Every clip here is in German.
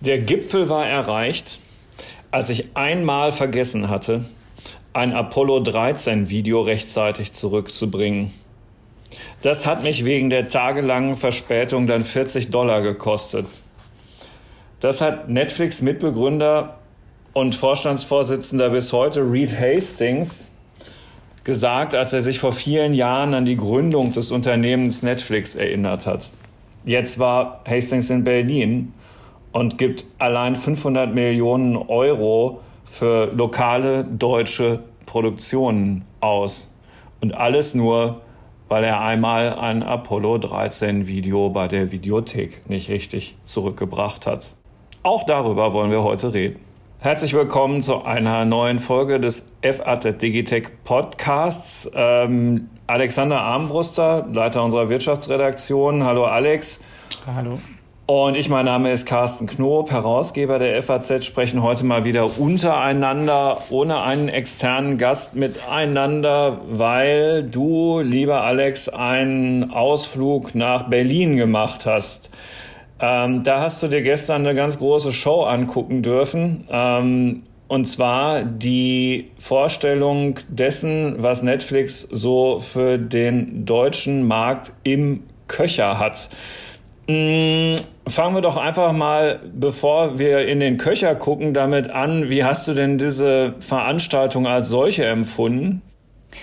Der Gipfel war erreicht, als ich einmal vergessen hatte, ein Apollo 13 Video rechtzeitig zurückzubringen. Das hat mich wegen der tagelangen Verspätung dann 40 Dollar gekostet. Das hat Netflix Mitbegründer und Vorstandsvorsitzender bis heute Reed Hastings gesagt, als er sich vor vielen Jahren an die Gründung des Unternehmens Netflix erinnert hat. Jetzt war Hastings in Berlin und gibt allein 500 Millionen Euro für lokale deutsche Produktionen aus. Und alles nur, weil er einmal ein Apollo 13 Video bei der Videothek nicht richtig zurückgebracht hat. Auch darüber wollen wir heute reden. Herzlich willkommen zu einer neuen Folge des FAZ Digitech Podcasts. Ähm, Alexander Armbruster, Leiter unserer Wirtschaftsredaktion. Hallo Alex. Hallo. Und ich, mein Name ist Carsten Knob, Herausgeber der FAZ, sprechen heute mal wieder untereinander, ohne einen externen Gast miteinander, weil du, lieber Alex, einen Ausflug nach Berlin gemacht hast. Ähm, da hast du dir gestern eine ganz große Show angucken dürfen. Ähm, und zwar die Vorstellung dessen, was Netflix so für den deutschen Markt im Köcher hat. Mm, fangen wir doch einfach mal, bevor wir in den Köcher gucken, damit an. Wie hast du denn diese Veranstaltung als solche empfunden?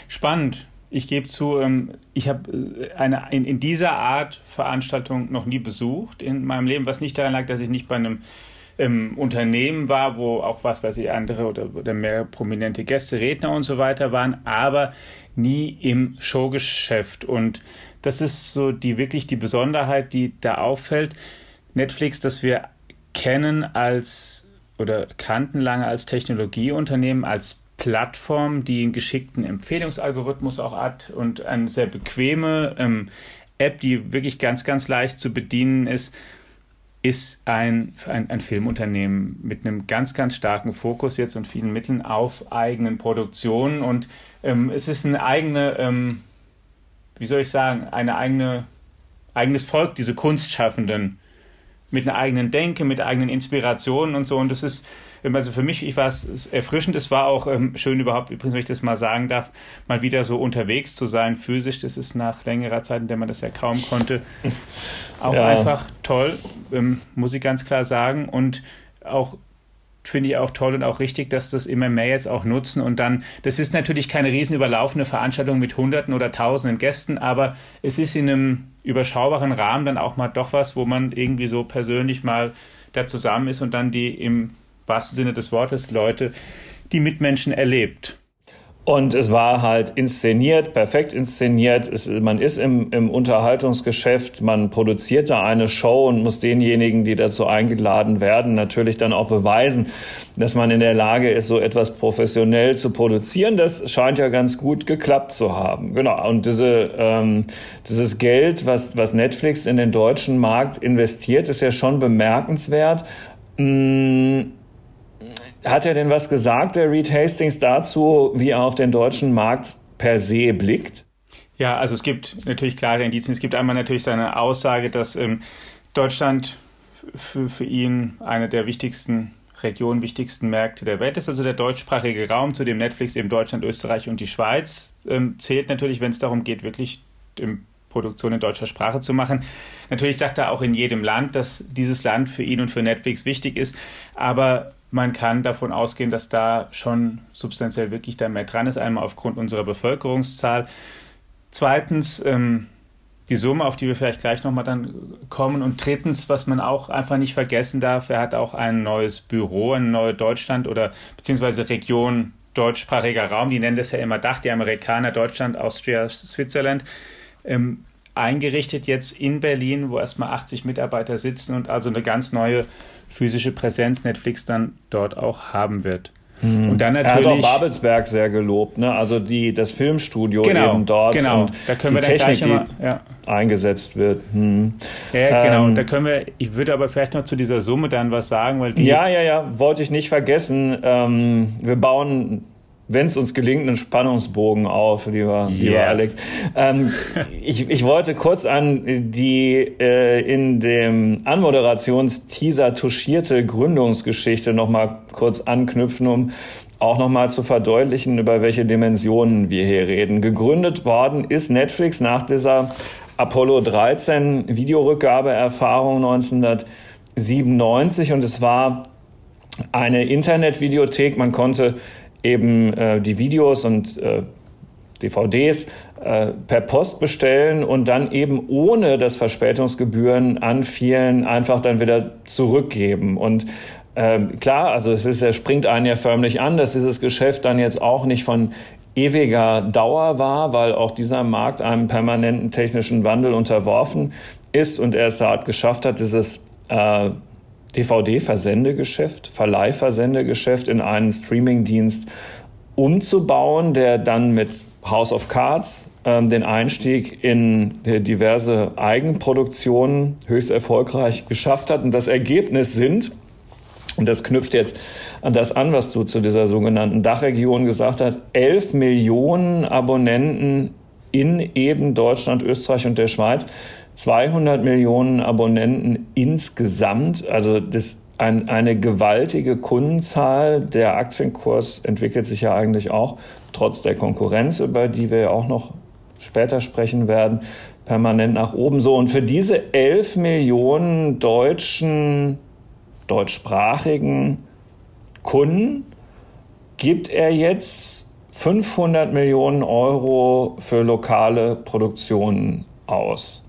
Spannend. Ich gebe zu, ähm, ich habe äh, eine in, in dieser Art Veranstaltung noch nie besucht in meinem Leben, was nicht daran lag, dass ich nicht bei einem ähm, Unternehmen war, wo auch was weiß ich, andere oder, oder mehr prominente Gäste, Redner und so weiter waren, aber nie im Showgeschäft. Und das ist so die wirklich die Besonderheit, die da auffällt. Netflix, das wir kennen als oder kannten lange als Technologieunternehmen, als Plattform, die einen geschickten Empfehlungsalgorithmus auch hat und eine sehr bequeme ähm, App, die wirklich ganz, ganz leicht zu bedienen ist, ist ein, ein, ein, Filmunternehmen mit einem ganz, ganz starken Fokus jetzt und vielen Mitteln auf eigenen Produktionen. Und ähm, es ist eine eigene, ähm, wie soll ich sagen, eine eigene, eigenes Volk, diese Kunstschaffenden, mit einer eigenen Denke, mit eigenen Inspirationen und so. Und das ist, also für mich, ich war es erfrischend. Es war auch ähm, schön überhaupt, übrigens, wenn ich das mal sagen darf, mal wieder so unterwegs zu sein, physisch. Das ist nach längerer Zeit, in der man das ja kaum konnte, auch ja. einfach toll, ähm, muss ich ganz klar sagen. Und auch finde ich auch toll und auch richtig, dass das immer mehr jetzt auch nutzen und dann, das ist natürlich keine riesen überlaufende Veranstaltung mit Hunderten oder Tausenden Gästen, aber es ist in einem überschaubaren Rahmen dann auch mal doch was, wo man irgendwie so persönlich mal da zusammen ist und dann die im wahrsten Sinne des Wortes Leute, die Mitmenschen erlebt. Und es war halt inszeniert, perfekt inszeniert. Es, man ist im, im Unterhaltungsgeschäft, man produziert da eine Show und muss denjenigen, die dazu eingeladen werden, natürlich dann auch beweisen, dass man in der Lage ist, so etwas professionell zu produzieren. Das scheint ja ganz gut geklappt zu haben. Genau. Und diese, ähm, dieses Geld, was, was Netflix in den deutschen Markt investiert, ist ja schon bemerkenswert. Mmh hat er denn was gesagt, der Reed Hastings, dazu, wie er auf den deutschen Markt per se blickt? Ja, also es gibt natürlich klare Indizien. Es gibt einmal natürlich seine Aussage, dass ähm, Deutschland für, für ihn eine der wichtigsten Regionen, wichtigsten Märkte der Welt ist, also der deutschsprachige Raum, zu dem Netflix eben Deutschland, Österreich und die Schweiz ähm, zählt natürlich, wenn es darum geht, wirklich im Produktion in deutscher Sprache zu machen. Natürlich sagt er auch in jedem Land, dass dieses Land für ihn und für Netflix wichtig ist, aber man kann davon ausgehen, dass da schon substanziell wirklich da mehr dran ist, einmal aufgrund unserer Bevölkerungszahl. Zweitens, ähm, die Summe, auf die wir vielleicht gleich nochmal dann kommen. Und drittens, was man auch einfach nicht vergessen darf, er hat auch ein neues Büro, ein neues Deutschland oder beziehungsweise Region deutschsprachiger Raum, die nennen das ja immer Dach, die Amerikaner, Deutschland, Austria, Switzerland, ähm, eingerichtet jetzt in Berlin, wo erstmal 80 Mitarbeiter sitzen und also eine ganz neue physische Präsenz Netflix dann dort auch haben wird. Mhm. Und dann natürlich. Er hat auch Babelsberg sehr gelobt, ne? Also die, das Filmstudio genau, eben dort genau. und da können wir die Technik, mal, ja. eingesetzt wird. Hm. Ja, genau. Ähm, da können wir, ich würde aber vielleicht noch zu dieser Summe dann was sagen, weil die. Ja, ja, ja, wollte ich nicht vergessen. Ähm, wir bauen wenn es uns gelingt, einen Spannungsbogen auf, lieber, yeah. lieber Alex. Ähm, ich, ich wollte kurz an die äh, in dem Anmoderationsteaser touchierte Gründungsgeschichte nochmal kurz anknüpfen, um auch nochmal zu verdeutlichen, über welche Dimensionen wir hier reden. Gegründet worden ist Netflix nach dieser Apollo 13 Videorückgabeerfahrung 1997 und es war eine Internetvideothek. Man konnte eben äh, die Videos und äh, DVDs äh, per Post bestellen und dann eben ohne dass Verspätungsgebühren anfielen, einfach dann wieder zurückgeben. Und ähm, klar, also es ist, er springt einen ja förmlich an, dass dieses Geschäft dann jetzt auch nicht von ewiger Dauer war, weil auch dieser Markt einem permanenten technischen Wandel unterworfen ist und er es halt geschafft hat, dieses äh, DVD-Versendegeschäft, Verleihversendegeschäft in einen Streamingdienst umzubauen, der dann mit House of Cards ähm, den Einstieg in diverse Eigenproduktionen höchst erfolgreich geschafft hat. Und das Ergebnis sind, und das knüpft jetzt an das an, was du zu dieser sogenannten Dachregion gesagt hast, 11 Millionen Abonnenten in eben Deutschland, Österreich und der Schweiz. 200 Millionen Abonnenten insgesamt. Also das ein, eine gewaltige Kundenzahl. Der Aktienkurs entwickelt sich ja eigentlich auch trotz der Konkurrenz, über die wir ja auch noch später sprechen werden, permanent nach oben. So, und für diese 11 Millionen deutschen, deutschsprachigen Kunden gibt er jetzt 500 Millionen Euro für lokale Produktionen aus.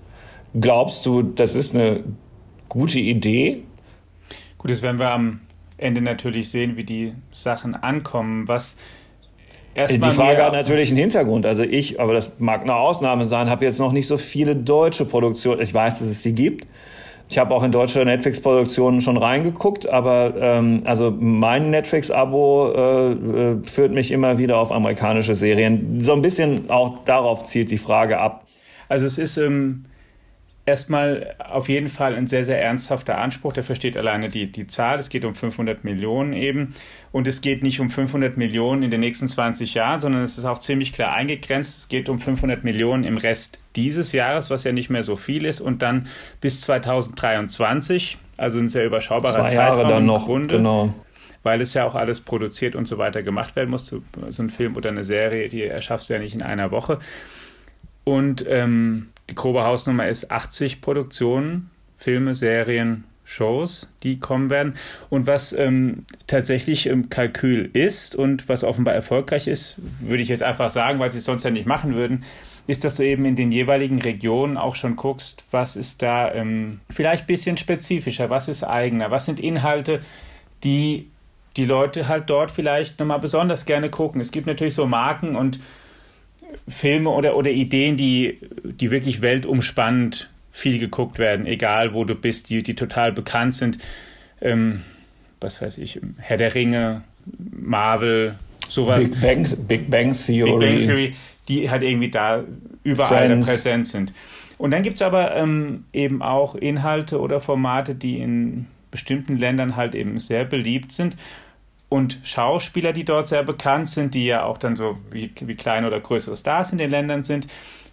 Glaubst du, das ist eine gute Idee? Gut, das werden wir am Ende natürlich sehen, wie die Sachen ankommen. Was Erstmal die Frage hat natürlich einen Hintergrund. Also ich, aber das mag eine Ausnahme sein, habe jetzt noch nicht so viele deutsche Produktionen. Ich weiß, dass es die gibt. Ich habe auch in deutsche Netflix-Produktionen schon reingeguckt, aber ähm, also mein Netflix-Abo äh, äh, führt mich immer wieder auf amerikanische Serien. So ein bisschen auch darauf zielt die Frage ab. Also es ist ähm, erstmal auf jeden Fall ein sehr, sehr ernsthafter Anspruch. Der versteht alleine die, die Zahl. Es geht um 500 Millionen eben. Und es geht nicht um 500 Millionen in den nächsten 20 Jahren, sondern es ist auch ziemlich klar eingegrenzt. Es geht um 500 Millionen im Rest dieses Jahres, was ja nicht mehr so viel ist. Und dann bis 2023, also ein sehr überschaubarer Zwei Zeitraum Jahre dann noch, Grunde, genau. Weil es ja auch alles produziert und so weiter gemacht werden muss. So, so ein Film oder eine Serie, die erschaffst du ja nicht in einer Woche. Und ähm, die grobe Hausnummer ist 80 Produktionen, Filme, Serien, Shows, die kommen werden. Und was ähm, tatsächlich im Kalkül ist und was offenbar erfolgreich ist, würde ich jetzt einfach sagen, weil sie es sonst ja nicht machen würden, ist, dass du eben in den jeweiligen Regionen auch schon guckst, was ist da ähm, vielleicht ein bisschen spezifischer, was ist eigener, was sind Inhalte, die die Leute halt dort vielleicht nochmal besonders gerne gucken. Es gibt natürlich so Marken und Filme oder, oder Ideen, die, die wirklich weltumspannend viel geguckt werden, egal wo du bist, die, die total bekannt sind. Ähm, was weiß ich, Herr der Ringe, Marvel, sowas. Big Bang, Big Bang Theory. Big Bang Theory, die halt irgendwie da überall präsent sind. Und dann gibt es aber ähm, eben auch Inhalte oder Formate, die in bestimmten Ländern halt eben sehr beliebt sind und Schauspieler, die dort sehr bekannt sind, die ja auch dann so wie, wie kleine oder größere Stars in den Ländern sind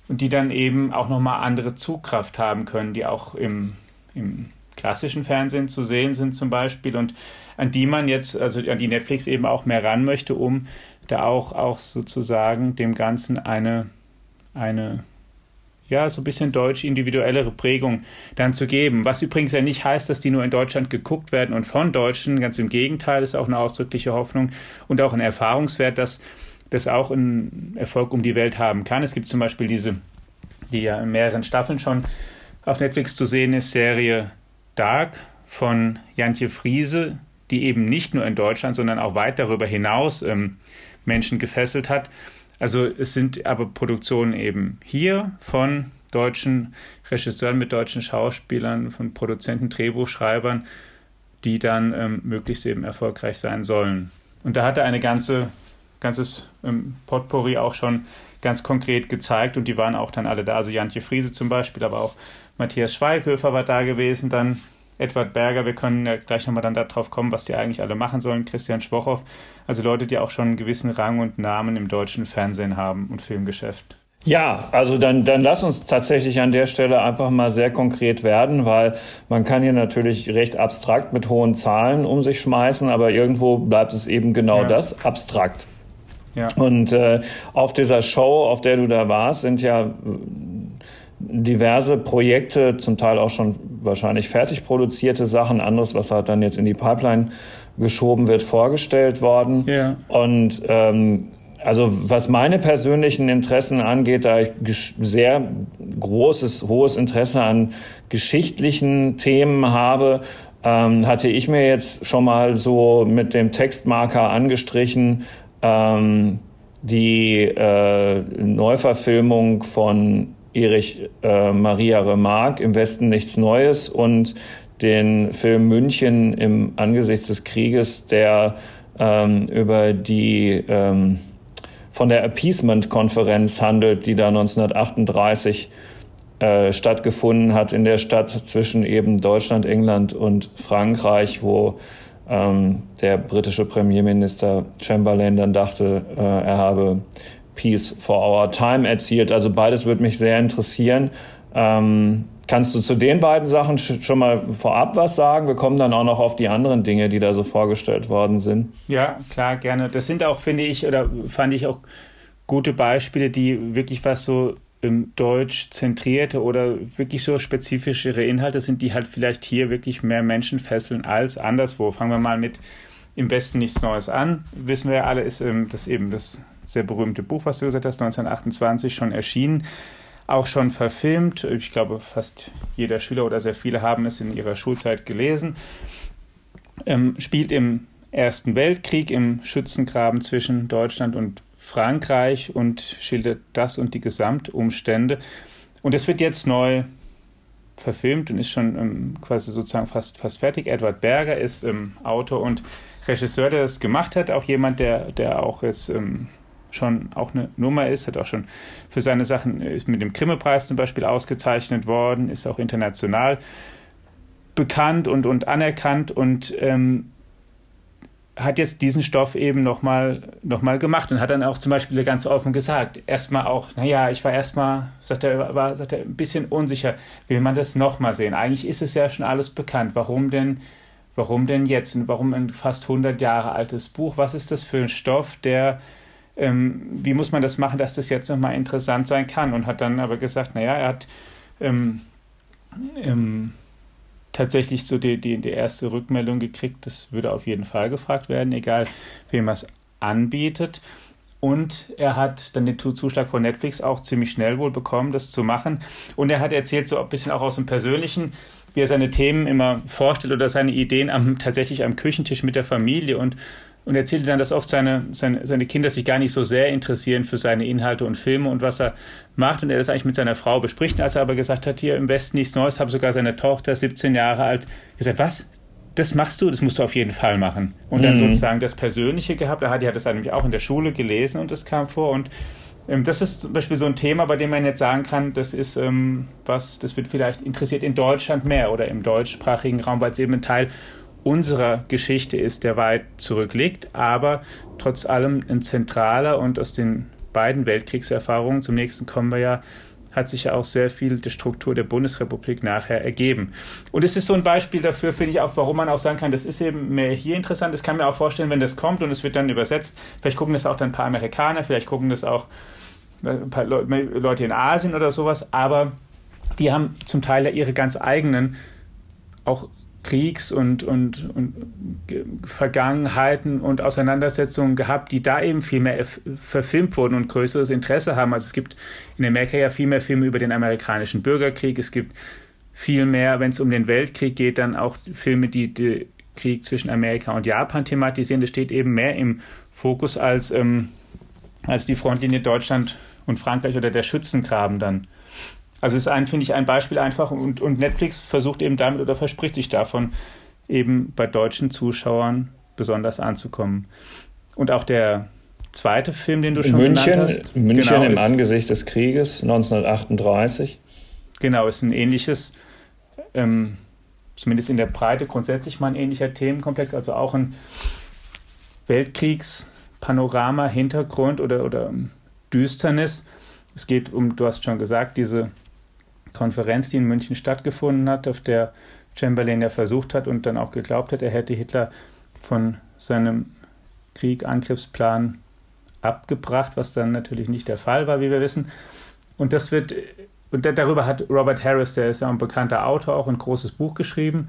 und die dann eben auch nochmal andere Zugkraft haben können, die auch im, im klassischen Fernsehen zu sehen sind zum Beispiel und an die man jetzt, also an die Netflix eben auch mehr ran möchte, um da auch, auch sozusagen dem Ganzen eine, eine ja, so ein bisschen deutsch individuellere Prägung dann zu geben. Was übrigens ja nicht heißt, dass die nur in Deutschland geguckt werden und von Deutschen. Ganz im Gegenteil, ist auch eine ausdrückliche Hoffnung und auch ein Erfahrungswert, dass das auch einen Erfolg um die Welt haben kann. Es gibt zum Beispiel diese, die ja in mehreren Staffeln schon auf Netflix zu sehen ist, Serie Dark von Jantje Friese, die eben nicht nur in Deutschland, sondern auch weit darüber hinaus ähm, Menschen gefesselt hat. Also es sind aber Produktionen eben hier von deutschen Regisseuren mit deutschen Schauspielern, von Produzenten, Drehbuchschreibern, die dann ähm, möglichst eben erfolgreich sein sollen. Und da hat er eine ganze, ganzes ähm, Potpourri auch schon ganz konkret gezeigt und die waren auch dann alle da. Also Jantje Friese zum Beispiel, aber auch Matthias Schweighöfer war da gewesen dann Edward Berger, wir können ja gleich nochmal dann darauf kommen, was die eigentlich alle machen sollen, Christian Schwochow, also Leute, die auch schon einen gewissen Rang und Namen im deutschen Fernsehen haben und Filmgeschäft. Ja, also dann, dann lass uns tatsächlich an der Stelle einfach mal sehr konkret werden, weil man kann hier natürlich recht abstrakt mit hohen Zahlen um sich schmeißen, aber irgendwo bleibt es eben genau ja. das, abstrakt. Ja. Und äh, auf dieser Show, auf der du da warst, sind ja diverse Projekte, zum Teil auch schon wahrscheinlich fertig produzierte Sachen, anderes, was halt dann jetzt in die Pipeline geschoben wird, vorgestellt worden. Ja. Und ähm, also was meine persönlichen Interessen angeht, da ich sehr großes, hohes Interesse an geschichtlichen Themen habe, ähm, hatte ich mir jetzt schon mal so mit dem Textmarker angestrichen, ähm, die äh, Neuverfilmung von Erich äh, Maria Remarque im Westen nichts Neues und den Film München im Angesichts des Krieges, der ähm, über die ähm, von der Appeasement-Konferenz handelt, die da 1938 äh, stattgefunden hat in der Stadt zwischen eben Deutschland, England und Frankreich, wo ähm, der britische Premierminister Chamberlain dann dachte, äh, er habe Peace for Our Time erzielt. Also beides würde mich sehr interessieren. Ähm, Kannst du zu den beiden Sachen schon mal vorab was sagen? Wir kommen dann auch noch auf die anderen Dinge, die da so vorgestellt worden sind. Ja, klar, gerne. Das sind auch, finde ich, oder fand ich auch gute Beispiele, die wirklich was so im Deutsch zentrierte oder wirklich so spezifischere Inhalte sind, die halt vielleicht hier wirklich mehr Menschen fesseln als anderswo. Fangen wir mal mit Im Westen nichts Neues an. Wissen wir ja alle, ist ähm, das eben das sehr berühmte Buch, was du gesagt hast, 1928 schon erschienen auch schon verfilmt. Ich glaube, fast jeder Schüler oder sehr viele haben es in ihrer Schulzeit gelesen. Ähm, spielt im Ersten Weltkrieg im Schützengraben zwischen Deutschland und Frankreich und schildert das und die Gesamtumstände. Und es wird jetzt neu verfilmt und ist schon ähm, quasi sozusagen fast, fast fertig. Edward Berger ist ähm, Autor und Regisseur, der das gemacht hat, auch jemand, der, der auch jetzt ähm, schon auch eine Nummer ist, hat auch schon für seine Sachen ist mit dem Grimme-Preis zum Beispiel ausgezeichnet worden, ist auch international bekannt und, und anerkannt und ähm, hat jetzt diesen Stoff eben nochmal noch mal gemacht und hat dann auch zum Beispiel ganz offen gesagt, erstmal auch, naja, ich war erstmal, sagt er, war, sagt er, ein bisschen unsicher, will man das nochmal sehen? Eigentlich ist es ja schon alles bekannt. Warum denn, warum denn jetzt? Und warum ein fast 100 Jahre altes Buch? Was ist das für ein Stoff, der ähm, wie muss man das machen, dass das jetzt nochmal interessant sein kann? Und hat dann aber gesagt, naja, er hat ähm, ähm, tatsächlich so die, die, die erste Rückmeldung gekriegt, das würde auf jeden Fall gefragt werden, egal wem er es anbietet. Und er hat dann den Zuschlag von Netflix auch ziemlich schnell wohl bekommen, das zu machen. Und er hat erzählt, so ein bisschen auch aus dem Persönlichen, wie er seine Themen immer vorstellt oder seine Ideen am, tatsächlich am Küchentisch mit der Familie. Und und erzählte dann, dass oft seine, seine, seine Kinder sich gar nicht so sehr interessieren für seine Inhalte und Filme und was er macht und er das eigentlich mit seiner Frau bespricht. Als er aber gesagt hat, hier im Westen nichts Neues, habe sogar seine Tochter, 17 Jahre alt, gesagt, was? Das machst du, das musst du auf jeden Fall machen. Und dann mhm. sozusagen das Persönliche gehabt. Er hat, die hat das nämlich auch in der Schule gelesen und das kam vor. Und ähm, das ist zum Beispiel so ein Thema, bei dem man jetzt sagen kann, das ist ähm, was, das wird vielleicht interessiert in Deutschland mehr oder im deutschsprachigen Raum, weil es eben ein Teil unserer Geschichte ist, der weit zurückliegt, aber trotz allem ein zentraler und aus den beiden Weltkriegserfahrungen, zum nächsten kommen wir ja, hat sich ja auch sehr viel die Struktur der Bundesrepublik nachher ergeben. Und es ist so ein Beispiel dafür, finde ich auch, warum man auch sagen kann, das ist eben mehr hier interessant. Das kann mir auch vorstellen, wenn das kommt und es wird dann übersetzt, vielleicht gucken das auch dann ein paar Amerikaner, vielleicht gucken das auch ein paar Leute in Asien oder sowas, aber die haben zum Teil ja ihre ganz eigenen auch Kriegs- und, und, und Vergangenheiten und Auseinandersetzungen gehabt, die da eben viel mehr verfilmt wurden und größeres Interesse haben. Also es gibt in Amerika ja viel mehr Filme über den amerikanischen Bürgerkrieg. Es gibt viel mehr, wenn es um den Weltkrieg geht, dann auch Filme, die den Krieg zwischen Amerika und Japan thematisieren. Das steht eben mehr im Fokus als, ähm, als die Frontlinie Deutschland und Frankreich oder der Schützengraben dann. Also ist ein, finde ich, ein Beispiel einfach und, und Netflix versucht eben damit oder verspricht sich davon, eben bei deutschen Zuschauern besonders anzukommen. Und auch der zweite Film, den du schon München, genannt hast. München genau, im ist, Angesicht des Krieges 1938. Genau, ist ein ähnliches ähm, zumindest in der Breite grundsätzlich mal ein ähnlicher Themenkomplex, also auch ein Weltkriegspanorama, Hintergrund oder, oder Düsternis. Es geht um, du hast schon gesagt, diese Konferenz, die in München stattgefunden hat, auf der Chamberlain ja versucht hat und dann auch geglaubt hat, er hätte Hitler von seinem Krieg, Angriffsplan abgebracht, was dann natürlich nicht der Fall war, wie wir wissen. Und das wird, und darüber hat Robert Harris, der ist ja ein bekannter Autor, auch ein großes Buch geschrieben,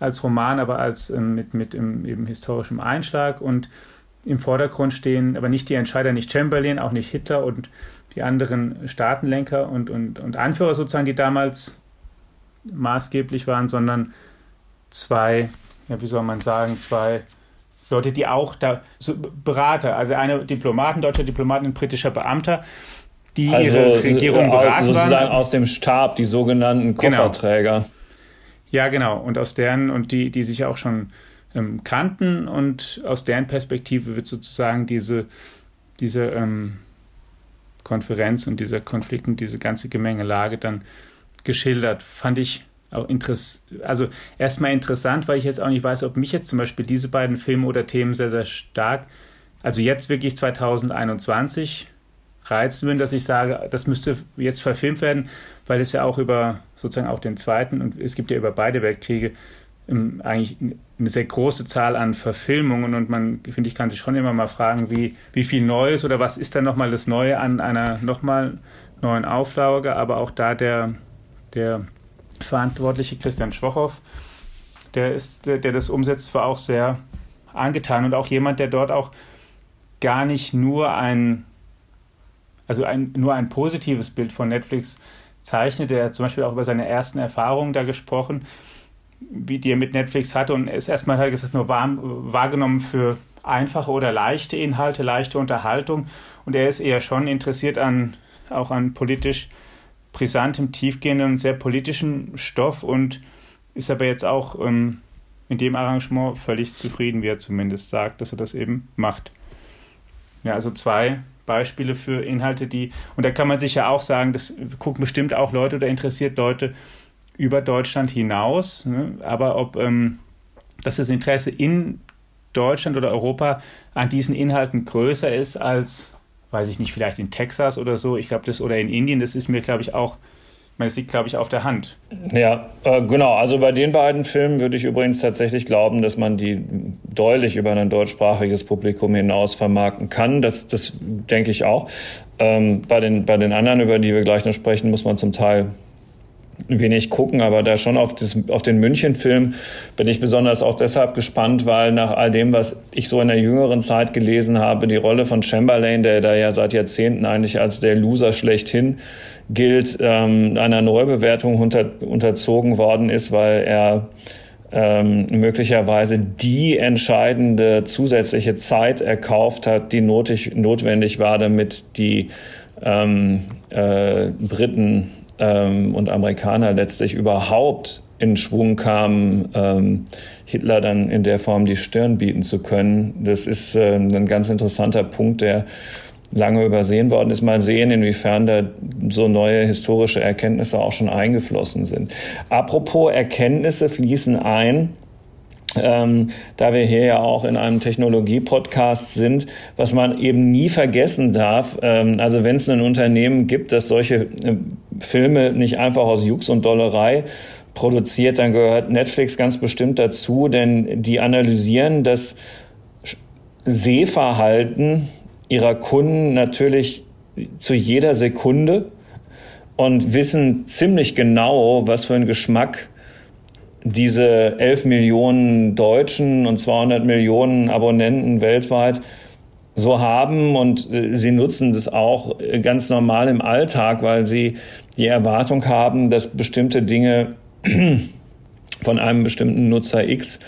als Roman, aber als ähm, mit, mit im, eben historischem Einschlag. Und im Vordergrund stehen aber nicht die Entscheider, nicht Chamberlain, auch nicht Hitler und die anderen Staatenlenker und, und, und Anführer sozusagen, die damals maßgeblich waren, sondern zwei, ja, wie soll man sagen, zwei Leute, die auch da, so Berater, also eine Diplomatin, deutscher Diplomatin, ein britischer Beamter, die also, ihre Regierung äh, beraten sozusagen waren. aus dem Stab, die sogenannten genau. Kofferträger. Genau. Ja, genau. Und aus deren, und die, die sich auch schon ähm, kannten und aus deren Perspektive wird sozusagen diese, diese ähm, Konferenz und dieser Konflikt und diese ganze Gemengelage dann geschildert. Fand ich auch interessant, also erstmal interessant, weil ich jetzt auch nicht weiß, ob mich jetzt zum Beispiel diese beiden Filme oder Themen sehr, sehr stark, also jetzt wirklich 2021 reizen würden, dass ich sage, das müsste jetzt verfilmt werden, weil es ja auch über sozusagen auch den zweiten und es gibt ja über beide Weltkriege eigentlich eine sehr große Zahl an Verfilmungen und man, finde ich, kann sich schon immer mal fragen, wie, wie viel Neues oder was ist dann nochmal das Neue an einer nochmal neuen Auflage, aber auch da der, der Verantwortliche Christian Schwochow, der, ist, der, der das umsetzt, war auch sehr angetan. Und auch jemand, der dort auch gar nicht nur ein, also ein, nur ein positives Bild von Netflix zeichnet. Er hat zum Beispiel auch über seine ersten Erfahrungen da gesprochen, wie die er mit Netflix hatte und ist erstmal halt gesagt nur wahr, wahrgenommen für einfache oder leichte Inhalte, leichte Unterhaltung und er ist eher schon interessiert an auch an politisch brisantem, tiefgehenden und sehr politischen Stoff und ist aber jetzt auch ähm, in dem Arrangement völlig zufrieden, wie er zumindest sagt, dass er das eben macht. Ja, also zwei Beispiele für Inhalte, die, und da kann man sich ja auch sagen, das gucken bestimmt auch Leute oder interessiert Leute über Deutschland hinaus, ne? aber ob ähm, dass das Interesse in Deutschland oder Europa an diesen Inhalten größer ist als weiß ich nicht, vielleicht in Texas oder so, ich glaube das, oder in Indien, das ist mir, glaube ich, auch, es liegt, glaube ich, auf der Hand. Ja, äh, genau. Also bei den beiden Filmen würde ich übrigens tatsächlich glauben, dass man die deutlich über ein deutschsprachiges Publikum hinaus vermarkten kann. Das, das denke ich auch. Ähm, bei, den, bei den anderen, über die wir gleich noch sprechen, muss man zum Teil wenig gucken, aber da schon auf, das, auf den München-Film bin ich besonders auch deshalb gespannt, weil nach all dem, was ich so in der jüngeren Zeit gelesen habe, die Rolle von Chamberlain, der da ja seit Jahrzehnten eigentlich als der Loser schlechthin gilt, ähm, einer Neubewertung unter, unterzogen worden ist, weil er ähm, möglicherweise die entscheidende zusätzliche Zeit erkauft hat, die notig, notwendig war, damit die ähm, äh, Briten ähm, und Amerikaner letztlich überhaupt in Schwung kamen, ähm, Hitler dann in der Form die Stirn bieten zu können. Das ist äh, ein ganz interessanter Punkt, der lange übersehen worden ist. Mal sehen, inwiefern da so neue historische Erkenntnisse auch schon eingeflossen sind. Apropos Erkenntnisse fließen ein ähm, da wir hier ja auch in einem Technologie-Podcast sind, was man eben nie vergessen darf. Ähm, also wenn es ein Unternehmen gibt, das solche äh, Filme nicht einfach aus Jux und Dollerei produziert, dann gehört Netflix ganz bestimmt dazu, denn die analysieren das Sehverhalten ihrer Kunden natürlich zu jeder Sekunde und wissen ziemlich genau, was für ein Geschmack diese 11 Millionen Deutschen und 200 Millionen Abonnenten weltweit so haben und äh, sie nutzen das auch äh, ganz normal im Alltag, weil sie die Erwartung haben, dass bestimmte Dinge von einem bestimmten Nutzer X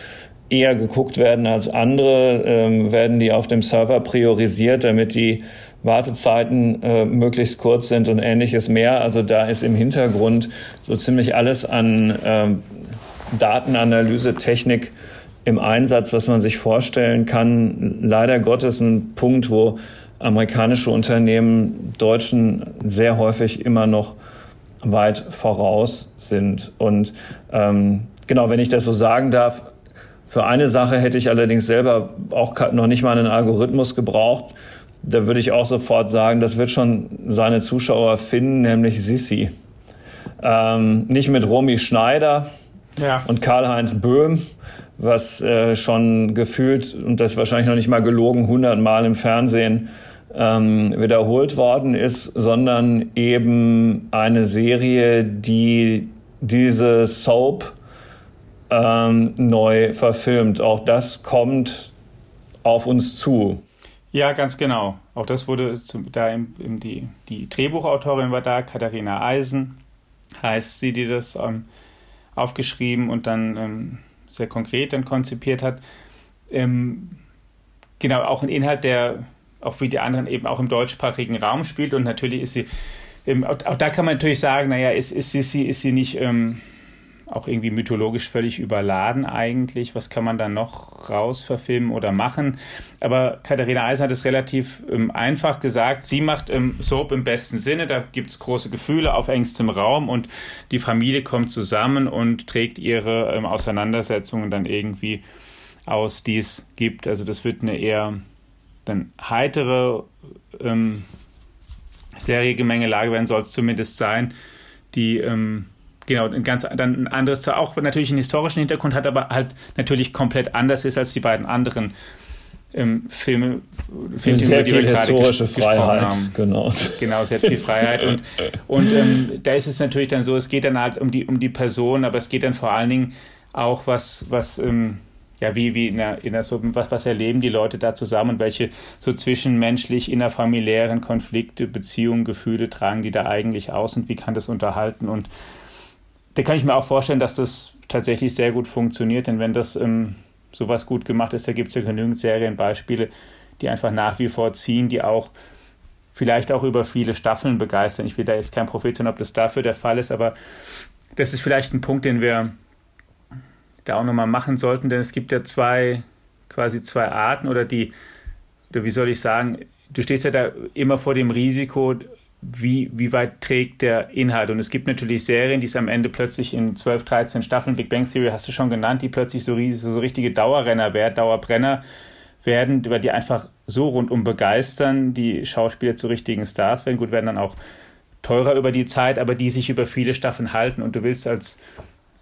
eher geguckt werden als andere, ähm, werden die auf dem Server priorisiert, damit die Wartezeiten äh, möglichst kurz sind und ähnliches mehr. Also da ist im Hintergrund so ziemlich alles an ähm, Datenanalyse-Technik im Einsatz, was man sich vorstellen kann. Leider Gottes ein Punkt, wo amerikanische Unternehmen Deutschen sehr häufig immer noch weit voraus sind. Und ähm, genau, wenn ich das so sagen darf, für eine Sache hätte ich allerdings selber auch noch nicht mal einen Algorithmus gebraucht. Da würde ich auch sofort sagen, das wird schon seine Zuschauer finden, nämlich Sissi. Ähm, nicht mit Romy Schneider ja. und Karl-Heinz Böhm, was äh, schon gefühlt, und das wahrscheinlich noch nicht mal gelogen, hundertmal im Fernsehen ähm, wiederholt worden ist, sondern eben eine Serie, die diese Soap ähm, neu verfilmt. Auch das kommt auf uns zu. Ja, ganz genau. Auch das wurde zum, da im, im, die, die Drehbuchautorin war da, Katharina Eisen heißt sie, die das ähm, aufgeschrieben und dann ähm, sehr konkret dann konzipiert hat. Ähm, genau, auch ein Inhalt, der auch wie die anderen eben auch im deutschsprachigen Raum spielt und natürlich ist sie, ähm, auch, auch, da kann man natürlich sagen, naja, ist, ist, sie, ist sie nicht ähm, auch irgendwie mythologisch völlig überladen eigentlich. Was kann man da noch raus verfilmen oder machen? Aber Katharina Eisen hat es relativ ähm, einfach gesagt. Sie macht ähm, Soap im besten Sinne. Da gibt es große Gefühle auf engstem Raum und die Familie kommt zusammen und trägt ihre ähm, Auseinandersetzungen dann irgendwie aus, die es gibt. Also das wird eine eher dann heitere ähm, Serie Gemengelage werden soll es zumindest sein, die ähm, genau, ein ganz dann ein anderes, zwar auch natürlich einen historischen Hintergrund hat, aber halt natürlich komplett anders ist als die beiden anderen ähm, Filme, Filme, sehr viel historische Freiheit, haben. genau. Genau, sehr viel Freiheit und und ähm, da ist es natürlich dann so, es geht dann halt um die um die Person, aber es geht dann vor allen Dingen auch was was ähm, ja, wie, wie in der, in der so, was, was erleben die Leute da zusammen und welche so zwischenmenschlich, innerfamiliären Konflikte, Beziehungen, Gefühle tragen die da eigentlich aus und wie kann das unterhalten und da kann ich mir auch vorstellen, dass das tatsächlich sehr gut funktioniert, denn wenn das ähm, sowas gut gemacht ist, da gibt es ja genügend Serienbeispiele, die einfach nach wie vor ziehen, die auch vielleicht auch über viele Staffeln begeistern. Ich will da jetzt kein Prophet sein, ob das dafür der Fall ist, aber das ist vielleicht ein Punkt, den wir da auch nochmal machen sollten, denn es gibt ja zwei, quasi zwei Arten oder die, oder wie soll ich sagen, du stehst ja da immer vor dem Risiko, wie, wie weit trägt der Inhalt. Und es gibt natürlich Serien, die es am Ende plötzlich in 12, 13 Staffeln, Big Bang Theory hast du schon genannt, die plötzlich so, riesig, so richtige Dauerrenner werden, Dauerbrenner werden, weil die einfach so rundum begeistern, die Schauspieler zu richtigen Stars werden. Gut, werden dann auch teurer über die Zeit, aber die sich über viele Staffeln halten. Und du willst als,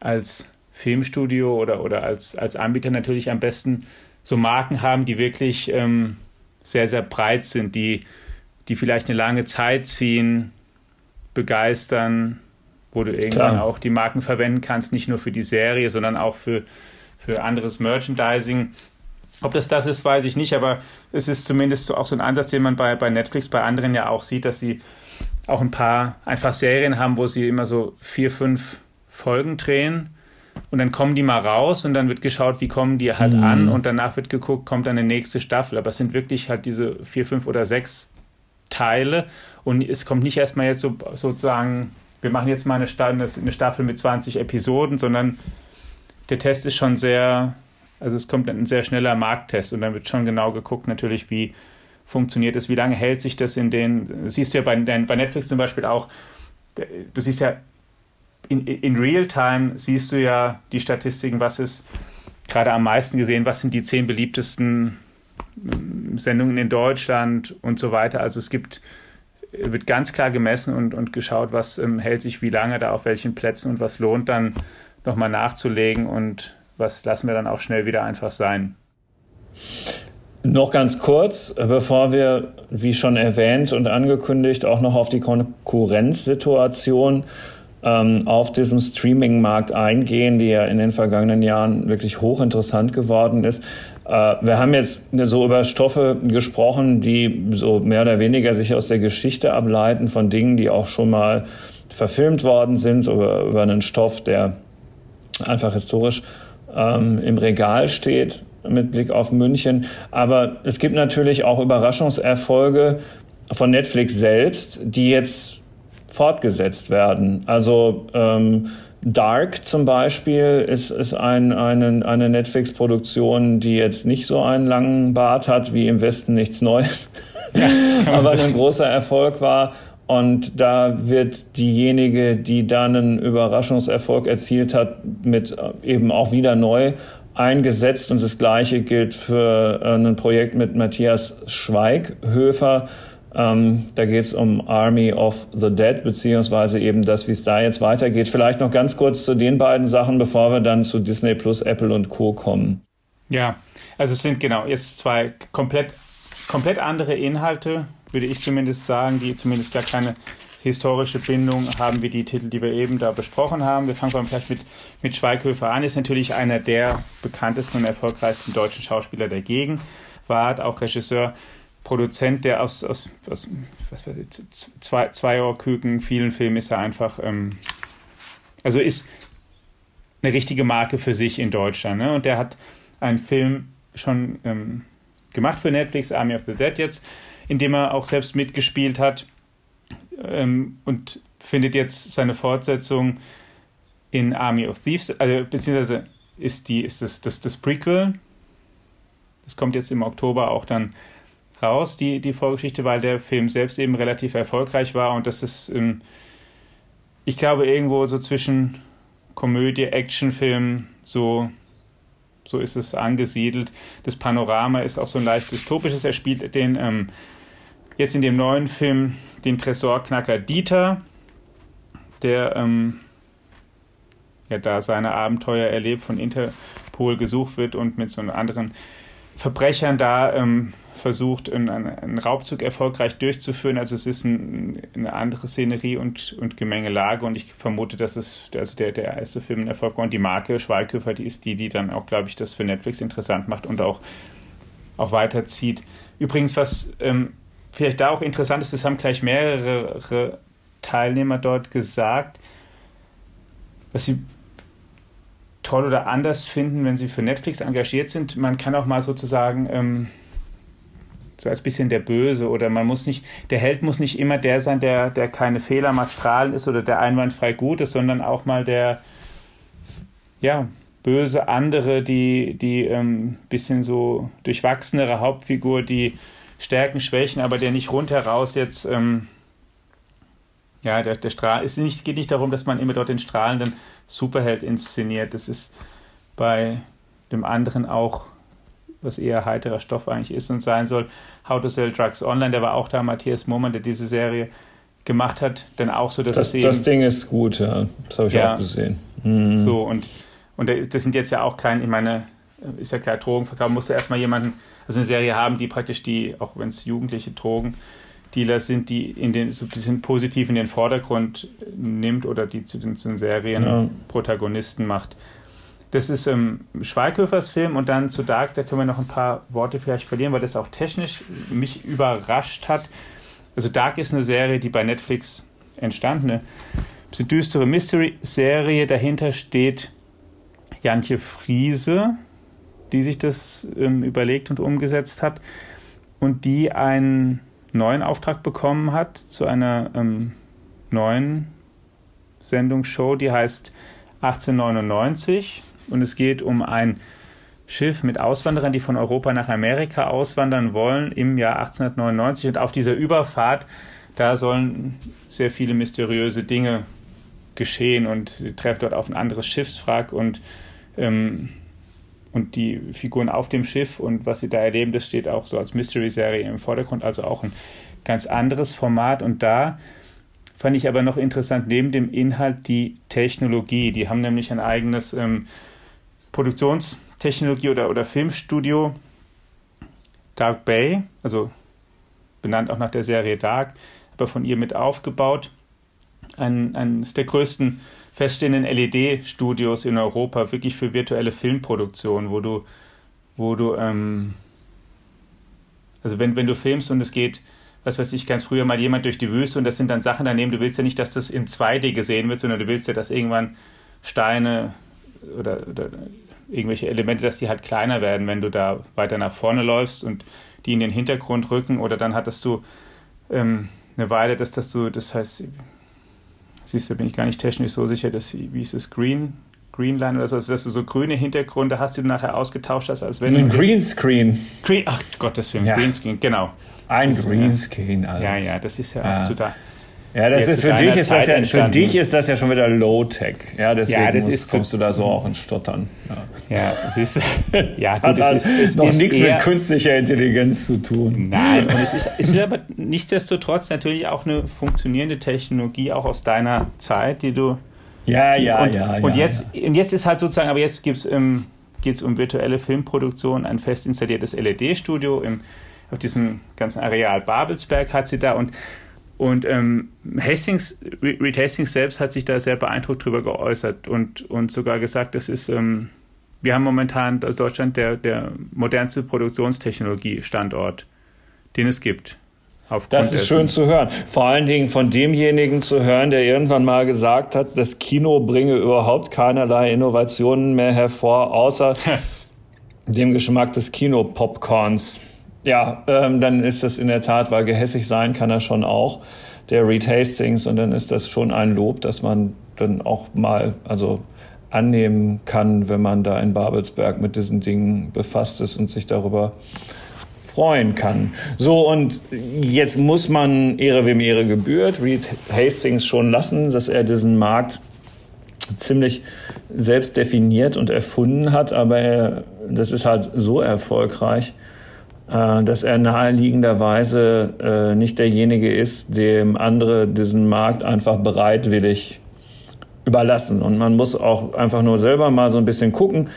als Filmstudio oder, oder als, als Anbieter natürlich am besten so Marken haben, die wirklich ähm, sehr, sehr breit sind, die die vielleicht eine lange Zeit ziehen, begeistern, wo du irgendwann Klar. auch die Marken verwenden kannst, nicht nur für die Serie, sondern auch für, für anderes Merchandising. Ob das das ist, weiß ich nicht, aber es ist zumindest auch so ein Ansatz, den man bei, bei Netflix, bei anderen ja auch sieht, dass sie auch ein paar einfach Serien haben, wo sie immer so vier, fünf Folgen drehen und dann kommen die mal raus und dann wird geschaut, wie kommen die halt mhm. an und danach wird geguckt, kommt dann eine nächste Staffel. Aber es sind wirklich halt diese vier, fünf oder sechs Teile. Und es kommt nicht erstmal jetzt so sozusagen, wir machen jetzt mal eine, eine Staffel mit 20 Episoden, sondern der Test ist schon sehr, also es kommt ein sehr schneller Markttest. Und dann wird schon genau geguckt natürlich, wie funktioniert es, wie lange hält sich das in den, siehst du ja bei, bei Netflix zum Beispiel auch, du siehst ja in, in Real-Time siehst du ja die Statistiken, was ist gerade am meisten gesehen, was sind die zehn beliebtesten Sendungen in Deutschland und so weiter. Also es gibt, wird ganz klar gemessen und, und geschaut, was ähm, hält sich wie lange da auf welchen Plätzen und was lohnt dann nochmal nachzulegen und was lassen wir dann auch schnell wieder einfach sein. Noch ganz kurz, bevor wir, wie schon erwähnt und angekündigt, auch noch auf die Konkurrenzsituation ähm, auf diesem Streaming-Markt eingehen, die ja in den vergangenen Jahren wirklich hochinteressant geworden ist. Äh, wir haben jetzt so über Stoffe gesprochen, die so mehr oder weniger sich aus der Geschichte ableiten von Dingen, die auch schon mal verfilmt worden sind, so über, über einen Stoff, der einfach historisch ähm, im Regal steht mit Blick auf München. Aber es gibt natürlich auch Überraschungserfolge von Netflix selbst, die jetzt fortgesetzt werden. Also ähm, Dark zum Beispiel ist, ist ein, eine, eine Netflix-Produktion, die jetzt nicht so einen langen Bart hat wie im Westen nichts Neues, ja, aber ein großer Erfolg war Und da wird diejenige, die dann einen Überraschungserfolg erzielt hat, mit äh, eben auch wieder neu eingesetzt. Und das Gleiche gilt für äh, ein Projekt mit Matthias Schweighöfer. Ähm, da geht es um Army of the Dead, beziehungsweise eben das, wie es da jetzt weitergeht. Vielleicht noch ganz kurz zu den beiden Sachen, bevor wir dann zu Disney Plus, Apple und Co. kommen. Ja, also es sind genau jetzt zwei komplett, komplett andere Inhalte, würde ich zumindest sagen, die zumindest gar keine historische Bindung haben wie die Titel, die wir eben da besprochen haben. Wir fangen vielleicht mit, mit Schweighöfer an. Ist natürlich einer der bekanntesten und erfolgreichsten deutschen Schauspieler der Gegenwart, auch Regisseur, Produzent, der aus, aus, aus was weiß ich, zwei, zwei Ohrküken, vielen Filmen ist er einfach, ähm, also ist eine richtige Marke für sich in Deutschland. Ne? Und der hat einen Film schon ähm, gemacht für Netflix, Army of the Dead jetzt, in dem er auch selbst mitgespielt hat ähm, und findet jetzt seine Fortsetzung in Army of Thieves, also beziehungsweise ist die ist das, das, das Prequel. Das kommt jetzt im Oktober auch dann raus, die, die Vorgeschichte, weil der Film selbst eben relativ erfolgreich war und das ist, ähm, ich glaube, irgendwo so zwischen Komödie, Actionfilm, so, so ist es angesiedelt. Das Panorama ist auch so ein leicht dystopisches. Er spielt den ähm, jetzt in dem neuen Film den Tresorknacker Dieter, der ähm, ja da seine Abenteuer erlebt, von Interpol gesucht wird und mit so anderen Verbrechern da ähm, versucht, einen, einen, Raubzug erfolgreich durchzuführen. Also es ist ein, eine andere Szenerie und, und Gemengelage und ich vermute, dass es also der, der erste Film ein Erfolg war und die Marke Schweighöfer, die ist die, die dann auch, glaube ich, das für Netflix interessant macht und auch, auch weiterzieht. Übrigens, was ähm, vielleicht da auch interessant ist, das haben gleich mehrere Teilnehmer dort gesagt, was sie toll oder anders finden, wenn sie für Netflix engagiert sind. Man kann auch mal sozusagen ähm, so als bisschen der Böse oder man muss nicht, der Held muss nicht immer der sein, der, der keine Fehler macht, strahlen ist oder der einwandfrei gut ist, sondern auch mal der, ja, böse andere, die, die ähm, bisschen so durchwachsenere Hauptfigur, die Stärken, Schwächen, aber der nicht rundheraus jetzt, ähm, ja, der, der Strahl, es nicht, geht nicht darum, dass man immer dort den strahlenden Superheld inszeniert. Das ist bei dem anderen auch, was eher heiterer Stoff eigentlich ist und sein soll. How to Sell Drugs Online, der war auch da, Matthias Mohmann, der diese Serie gemacht hat, dann auch so, dass das, es eben, das Ding ist gut, ja, das habe ich ja, auch gesehen. Mhm. So und und das sind jetzt ja auch kein, ich meine, ist ja klar, Drogenverkauf musste erstmal jemanden also eine Serie haben, die praktisch die, auch wenn es jugendliche Drogendealer sind, die in den so ein bisschen positiv in den Vordergrund nimmt oder die zu den, zu den Serienprotagonisten ja. macht. Das ist ähm, Schweighöfers Film und dann zu Dark, da können wir noch ein paar Worte vielleicht verlieren, weil das auch technisch mich überrascht hat. Also Dark ist eine Serie, die bei Netflix entstanden, eine bisschen düstere Mystery-Serie. Dahinter steht Jantje Friese, die sich das ähm, überlegt und umgesetzt hat und die einen neuen Auftrag bekommen hat zu einer ähm, neuen Sendungsshow, die heißt 1899 und es geht um ein Schiff mit Auswanderern, die von Europa nach Amerika auswandern wollen im Jahr 1899 und auf dieser Überfahrt, da sollen sehr viele mysteriöse Dinge geschehen und sie treffen dort auf ein anderes Schiffswrack und ähm, und die Figuren auf dem Schiff und was sie da erleben, das steht auch so als Mystery-Serie im Vordergrund, also auch ein ganz anderes Format. Und da fand ich aber noch interessant, neben dem Inhalt die Technologie. Die haben nämlich ein eigenes ähm, Produktionstechnologie- oder, oder Filmstudio, Dark Bay, also benannt auch nach der Serie Dark, aber von ihr mit aufgebaut. Ein, eines der größten feststehenden LED-Studios in Europa, wirklich für virtuelle Filmproduktion, wo du, wo du, ähm, also wenn, wenn du filmst und es geht, was weiß ich, ganz früher mal jemand durch die Wüste und das sind dann Sachen daneben, du willst ja nicht, dass das in 2D gesehen wird, sondern du willst ja, dass irgendwann Steine oder, oder irgendwelche Elemente, dass die halt kleiner werden, wenn du da weiter nach vorne läufst und die in den Hintergrund rücken oder dann hattest du ähm, eine Weile, dass das so, das heißt, siehst du, bin ich gar nicht technisch so sicher, dass, wie ist es, Green, Greenline oder so, also dass du so grüne Hintergründe hast, die du nachher ausgetauscht hast, als wenn Ein Greenscreen. Green, ach Gottes Willen, ja. Greenscreen, genau. Ein Greenscreen, alles. Ja, ja, das ist ja, ja. auch zu da. Ja, das ist für dich ist das ja für dich ist das ja schon wieder Low Tech. Ja, deswegen ja, das musst, kommst du da so auch ins Stottern. Ja, ja das ist ja gut, hat halt ist, noch ist nichts mit künstlicher Intelligenz zu tun. Nein, und es ist, es ist aber nichtsdestotrotz natürlich auch eine funktionierende Technologie auch aus deiner Zeit, die du ja, ja, und, ja. Und ja, jetzt ja. und jetzt ist halt sozusagen, aber jetzt gibt's ähm, geht es um virtuelle Filmproduktion, ein fest installiertes LED-Studio im auf diesem ganzen Areal Babelsberg hat sie da und und ähm, Hastings, Reed Hastings selbst hat sich da sehr beeindruckt drüber geäußert und, und sogar gesagt, das ist, ähm, wir haben momentan aus Deutschland der, der modernste Produktionstechnologie-Standort, den es gibt. Das ist schön zu hören. Vor allen Dingen von demjenigen zu hören, der irgendwann mal gesagt hat, das Kino bringe überhaupt keinerlei Innovationen mehr hervor, außer dem Geschmack des Kinopopcorns. Ja, ähm, dann ist das in der Tat, weil gehässig sein kann er schon auch, der Reed Hastings, und dann ist das schon ein Lob, dass man dann auch mal, also annehmen kann, wenn man da in Babelsberg mit diesen Dingen befasst ist und sich darüber freuen kann. So, und jetzt muss man Ehre wem Ehre gebührt, Reed Hastings schon lassen, dass er diesen Markt ziemlich selbst definiert und erfunden hat, aber er, das ist halt so erfolgreich, dass er naheliegenderweise äh, nicht derjenige ist, dem andere diesen Markt einfach bereitwillig überlassen. Und man muss auch einfach nur selber mal so ein bisschen gucken,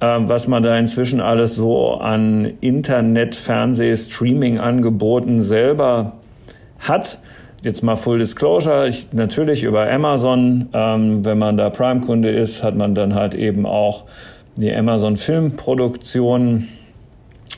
äh, was man da inzwischen alles so an Internet, Fernseh, Streaming-Angeboten selber hat. Jetzt mal Full Disclosure, ich, natürlich über Amazon, ähm, wenn man da Prime-Kunde ist, hat man dann halt eben auch die Amazon Filmproduktion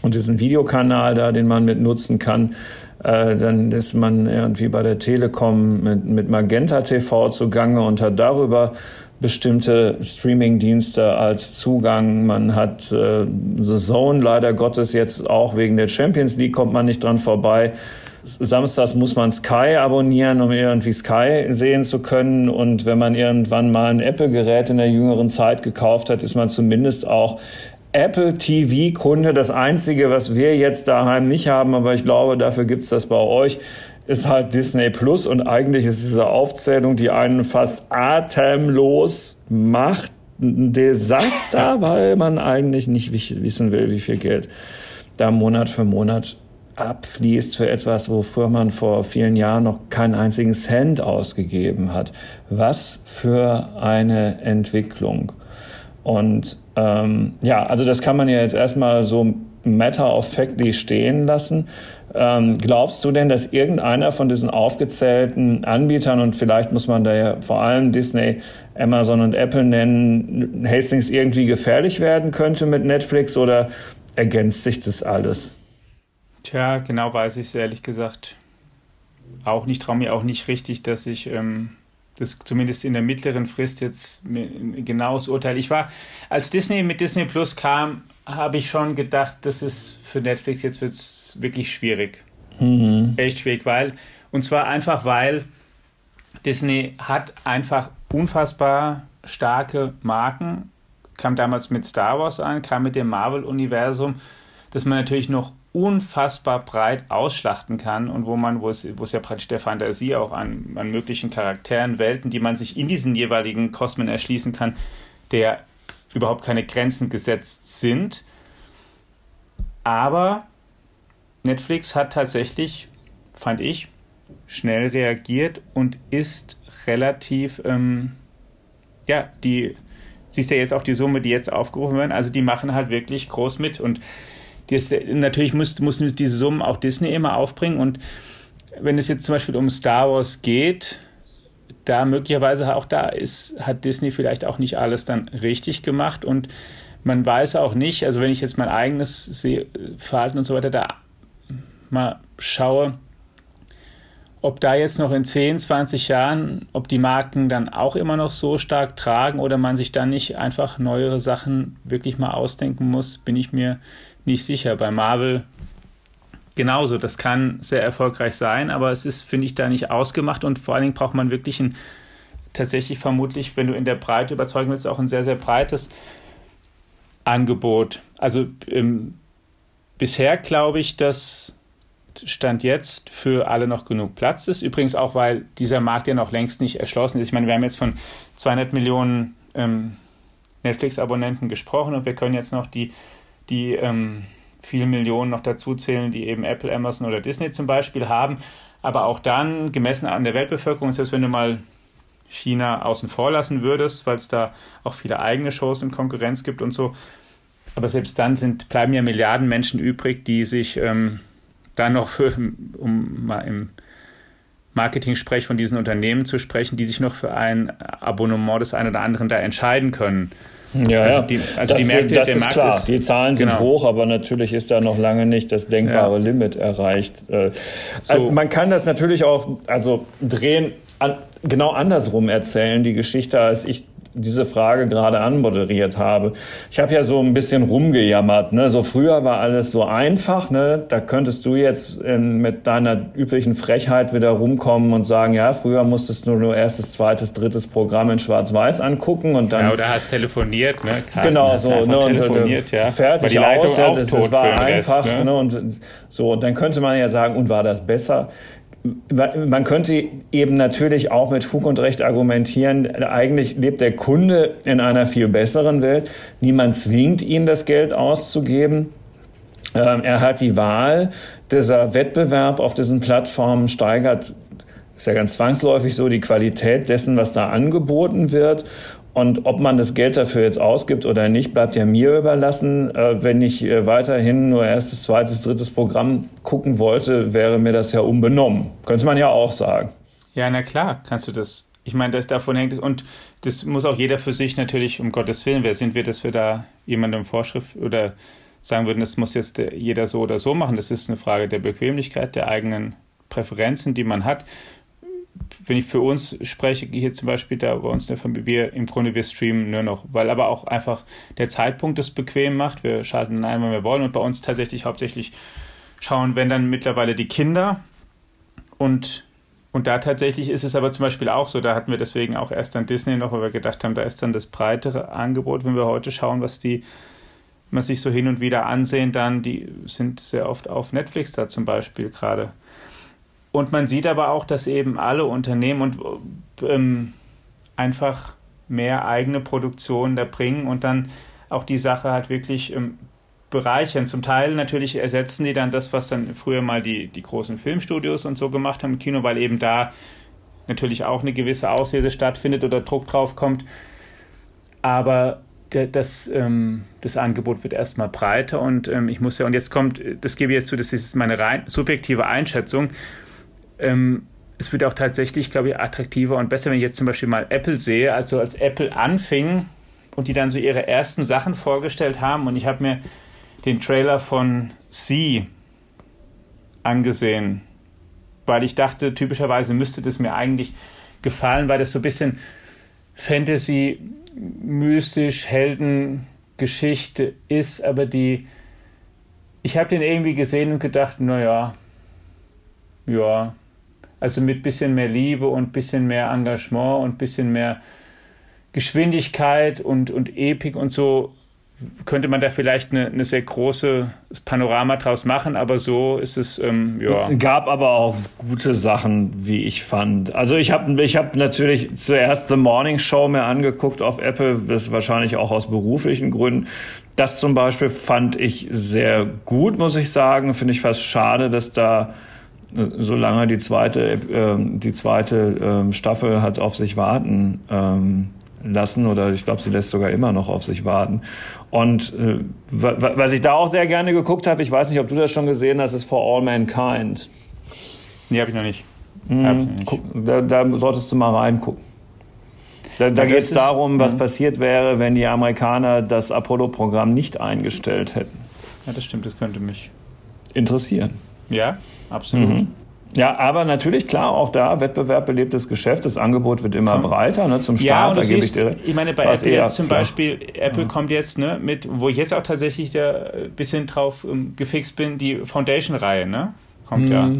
und diesen Videokanal da, den man mit nutzen kann. Äh, dann ist man irgendwie bei der Telekom mit, mit Magenta TV zugange und hat darüber bestimmte Streaming-Dienste als Zugang. Man hat äh, The Zone leider Gottes jetzt auch wegen der Champions League kommt man nicht dran vorbei. Samstags muss man Sky abonnieren, um irgendwie Sky sehen zu können. Und wenn man irgendwann mal ein Apple-Gerät in der jüngeren Zeit gekauft hat, ist man zumindest auch Apple TV-Kunde. Das Einzige, was wir jetzt daheim nicht haben, aber ich glaube, dafür gibt's das bei euch, ist halt Disney Plus. Und eigentlich ist diese Aufzählung, die einen fast atemlos macht, ein Desaster, weil man eigentlich nicht wissen will, wie viel Geld da Monat für Monat abfließt für etwas, wofür man vor vielen Jahren noch keinen einzigen Cent ausgegeben hat. Was für eine Entwicklung. Und ähm, ja, also das kann man ja jetzt erstmal so matter of factly stehen lassen. Ähm, glaubst du denn, dass irgendeiner von diesen aufgezählten Anbietern, und vielleicht muss man da ja vor allem Disney, Amazon und Apple nennen, Hastings irgendwie gefährlich werden könnte mit Netflix oder ergänzt sich das alles? Tja, genau weiß ich es ehrlich gesagt auch nicht. Traue mir auch nicht richtig, dass ich ähm, das zumindest in der mittleren Frist jetzt ein genaues Urteil. Ich war, als Disney mit Disney Plus kam, habe ich schon gedacht, das ist für Netflix jetzt wird's wirklich schwierig. Mhm. Echt schwierig, weil, und zwar einfach, weil Disney hat einfach unfassbar starke Marken, kam damals mit Star Wars an, kam mit dem Marvel-Universum, das man natürlich noch unfassbar breit ausschlachten kann und wo man, wo es, wo es ja praktisch der Fantasie auch an, an möglichen Charakteren, Welten, die man sich in diesen jeweiligen Kosmen erschließen kann, der überhaupt keine Grenzen gesetzt sind. Aber Netflix hat tatsächlich, fand ich, schnell reagiert und ist relativ, ähm, ja, die, siehst ja jetzt auch die Summe, die jetzt aufgerufen werden, also die machen halt wirklich groß mit und das, natürlich muss, muss diese Summen auch Disney immer aufbringen. Und wenn es jetzt zum Beispiel um Star Wars geht, da möglicherweise auch da ist, hat Disney vielleicht auch nicht alles dann richtig gemacht und man weiß auch nicht, also wenn ich jetzt mein eigenes Verhalten und so weiter da mal schaue, ob da jetzt noch in 10, 20 Jahren, ob die Marken dann auch immer noch so stark tragen oder man sich dann nicht einfach neuere Sachen wirklich mal ausdenken muss, bin ich mir nicht sicher. Bei Marvel genauso. Das kann sehr erfolgreich sein, aber es ist, finde ich, da nicht ausgemacht und vor allen Dingen braucht man wirklich ein tatsächlich vermutlich, wenn du in der Breite überzeugen willst, auch ein sehr, sehr breites Angebot. Also ähm, bisher glaube ich, dass Stand jetzt für alle noch genug Platz ist. Übrigens auch, weil dieser Markt ja noch längst nicht erschlossen ist. Ich meine, wir haben jetzt von 200 Millionen ähm, Netflix-Abonnenten gesprochen und wir können jetzt noch die, die ähm, vielen Millionen noch dazu zählen, die eben Apple, Amazon oder Disney zum Beispiel haben. Aber auch dann, gemessen an der Weltbevölkerung, selbst wenn du mal China außen vor lassen würdest, weil es da auch viele eigene Shows und Konkurrenz gibt und so. Aber selbst dann sind, bleiben ja Milliarden Menschen übrig, die sich ähm, dann noch für, um mal im Marketing-Sprech von diesen Unternehmen zu sprechen, die sich noch für ein Abonnement des einen oder anderen da entscheiden können. Ja, also die, also das, die Märkte, das ist Markt klar. Ist, die Zahlen sind genau. hoch, aber natürlich ist da noch lange nicht das denkbare ja. Limit erreicht. Äh, so. Man kann das natürlich auch also drehen, an, genau andersrum erzählen, die Geschichte, als ich diese Frage gerade anmoderiert habe. Ich habe ja so ein bisschen rumgejammert. Ne? So früher war alles so einfach. Ne? Da könntest du jetzt in, mit deiner üblichen Frechheit wieder rumkommen und sagen, ja, früher musstest du nur erstes, zweites, drittes Programm in Schwarz-Weiß angucken und dann. Ja, oder hast telefoniert, ne? Carsten, genau, so. Ne? Und, telefoniert, ja. Fertig aus, ja, das, das war einfach. Rest, ne? ne? Und so, und dann könnte man ja sagen, und war das besser? Man könnte eben natürlich auch mit Fug und Recht argumentieren, eigentlich lebt der Kunde in einer viel besseren Welt. Niemand zwingt ihn, das Geld auszugeben. Ähm, er hat die Wahl. Dieser Wettbewerb auf diesen Plattformen steigert, ist ja ganz zwangsläufig so, die Qualität dessen, was da angeboten wird. Und ob man das Geld dafür jetzt ausgibt oder nicht, bleibt ja mir überlassen. Äh, wenn ich äh, weiterhin nur erstes, zweites, drittes Programm gucken wollte, wäre mir das ja unbenommen. Könnte man ja auch sagen. Ja, na klar, kannst du das. Ich meine, das davon hängt und das muss auch jeder für sich natürlich, um Gottes Willen, wer sind wir, dass wir da jemandem Vorschrift oder sagen würden, das muss jetzt jeder so oder so machen. Das ist eine Frage der Bequemlichkeit, der eigenen Präferenzen, die man hat wenn ich für uns spreche, hier zum Beispiel da bei uns in der Familie, wir im Grunde wir streamen nur noch, weil aber auch einfach der Zeitpunkt es bequem macht. Wir schalten ein, wenn wir wollen und bei uns tatsächlich hauptsächlich schauen, wenn dann mittlerweile die Kinder und und da tatsächlich ist es aber zum Beispiel auch so, da hatten wir deswegen auch erst dann Disney noch, weil wir gedacht haben, da ist dann das breitere Angebot. Wenn wir heute schauen, was die man sich so hin und wieder ansehen, dann die sind sehr oft auf Netflix da zum Beispiel gerade und man sieht aber auch, dass eben alle Unternehmen und ähm, einfach mehr eigene Produktion da bringen und dann auch die Sache halt wirklich ähm, bereichern. Zum Teil natürlich ersetzen die dann das, was dann früher mal die, die großen Filmstudios und so gemacht haben im Kino, weil eben da natürlich auch eine gewisse Auslese stattfindet oder Druck drauf kommt. Aber das, ähm, das Angebot wird erstmal breiter und ähm, ich muss ja, und jetzt kommt, das gebe ich jetzt zu, das ist meine rein subjektive Einschätzung ähm, es wird auch tatsächlich, glaube ich, attraktiver und besser, wenn ich jetzt zum Beispiel mal Apple sehe. Also als Apple anfing und die dann so ihre ersten Sachen vorgestellt haben und ich habe mir den Trailer von Sie angesehen, weil ich dachte, typischerweise müsste das mir eigentlich gefallen, weil das so ein bisschen Fantasy, mystisch, Heldengeschichte ist, aber die, ich habe den irgendwie gesehen und gedacht, naja, ja, also mit bisschen mehr Liebe und bisschen mehr Engagement und bisschen mehr Geschwindigkeit und, und Epik und so könnte man da vielleicht eine, eine sehr große Panorama draus machen, aber so ist es, ähm, ja. Gab aber auch gute Sachen, wie ich fand. Also ich habe ich hab natürlich zuerst The Morning Show mir angeguckt auf Apple, das wahrscheinlich auch aus beruflichen Gründen. Das zum Beispiel fand ich sehr gut, muss ich sagen. Finde ich fast schade, dass da solange die zweite, äh, die zweite äh, Staffel hat auf sich warten ähm, lassen oder ich glaube, sie lässt sogar immer noch auf sich warten. Und äh, was ich da auch sehr gerne geguckt habe, ich weiß nicht, ob du das schon gesehen hast, ist For All Mankind. Nee, habe ich noch nicht. Mhm, ich nicht. Guck, da, da, solltest du mal reingucken. Da, da geht es darum, was mhm. passiert wäre, wenn die Amerikaner das Apollo-Programm nicht eingestellt hätten. Ja, das stimmt, das könnte mich interessieren. Ja, absolut. Mhm. Ja, aber natürlich, klar, auch da Wettbewerb belebtes Geschäft. Das Angebot wird immer breiter ne, zum Start. Ja, da siehst, ich, dir ich meine, bei Apple jetzt zum Beispiel, Apple ja. kommt jetzt ne, mit, wo ich jetzt auch tatsächlich da ein bisschen drauf um, ähm, gefixt bin, die Foundation-Reihe, ne? Kommt mhm. ja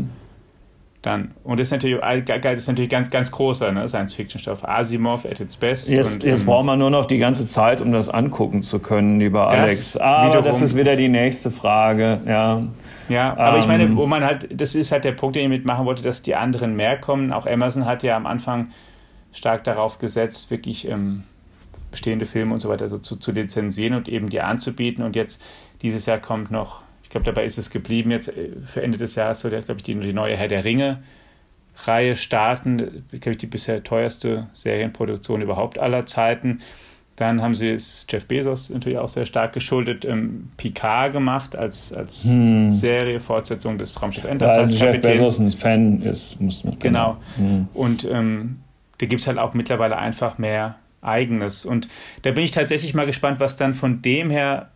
dann. Und das ist natürlich, das ist natürlich ganz, ganz großer ne? Science-Fiction-Stoff. Asimov at its best. Jetzt, und, jetzt ähm, braucht man nur noch die ganze Zeit, um das angucken zu können, lieber Alex. Aber das ist wieder die nächste Frage. Ja. Ja, aber ähm, ich meine, wo man halt, das ist halt der Punkt, den ich mitmachen wollte, dass die anderen mehr kommen. Auch Amazon hat ja am Anfang stark darauf gesetzt, wirklich ähm, bestehende Filme und so weiter so zu, zu lizenzieren und eben die anzubieten. Und jetzt dieses Jahr kommt noch, glaube, dabei ist es geblieben, jetzt äh, für Ende des Jahres soll, glaube ich, die, die neue Herr der Ringe Reihe starten, glaube ich, die bisher teuerste Serienproduktion überhaupt aller Zeiten. Dann haben sie es Jeff Bezos natürlich auch sehr stark geschuldet, ähm, Picard gemacht als, als hm. Serie, Fortsetzung des Raumschiff Enterprise. Weil Jeff Bezos ein Fan ist, muss man. Genau. Hm. Und ähm, da gibt es halt auch mittlerweile einfach mehr Eigenes. Und da bin ich tatsächlich mal gespannt, was dann von dem her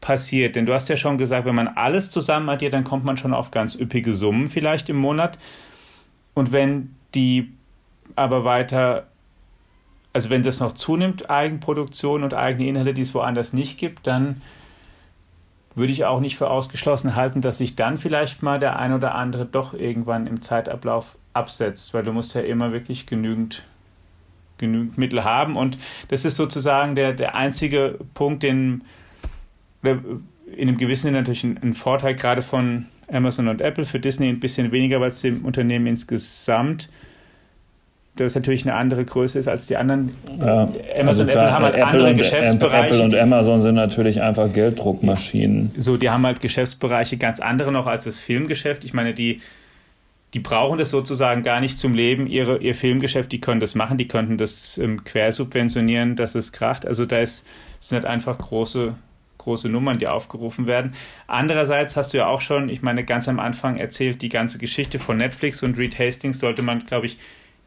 passiert. Denn du hast ja schon gesagt, wenn man alles zusammen addiert, dann kommt man schon auf ganz üppige Summen vielleicht im Monat. Und wenn die aber weiter, also wenn das noch zunimmt, Eigenproduktion und eigene Inhalte, die es woanders nicht gibt, dann würde ich auch nicht für ausgeschlossen halten, dass sich dann vielleicht mal der ein oder andere doch irgendwann im Zeitablauf absetzt, weil du musst ja immer wirklich genügend, genügend Mittel haben und das ist sozusagen der, der einzige Punkt, den in einem gewissen Sinne natürlich ein, ein Vorteil gerade von Amazon und Apple, für Disney ein bisschen weniger, weil es dem Unternehmen insgesamt das natürlich eine andere Größe ist als die anderen. Ja, Amazon also und Apple haben halt Apple andere und, Geschäftsbereiche. Apple und Amazon sind natürlich einfach Gelddruckmaschinen. So, die haben halt Geschäftsbereiche ganz andere noch als das Filmgeschäft. Ich meine, die, die brauchen das sozusagen gar nicht zum Leben, ihre, ihr Filmgeschäft, die können das machen, die könnten das ähm, quersubventionieren, dass es kracht. Also da ist, sind halt einfach große große Nummern, die aufgerufen werden. Andererseits hast du ja auch schon, ich meine, ganz am Anfang erzählt, die ganze Geschichte von Netflix und Reed Hastings sollte man, glaube ich,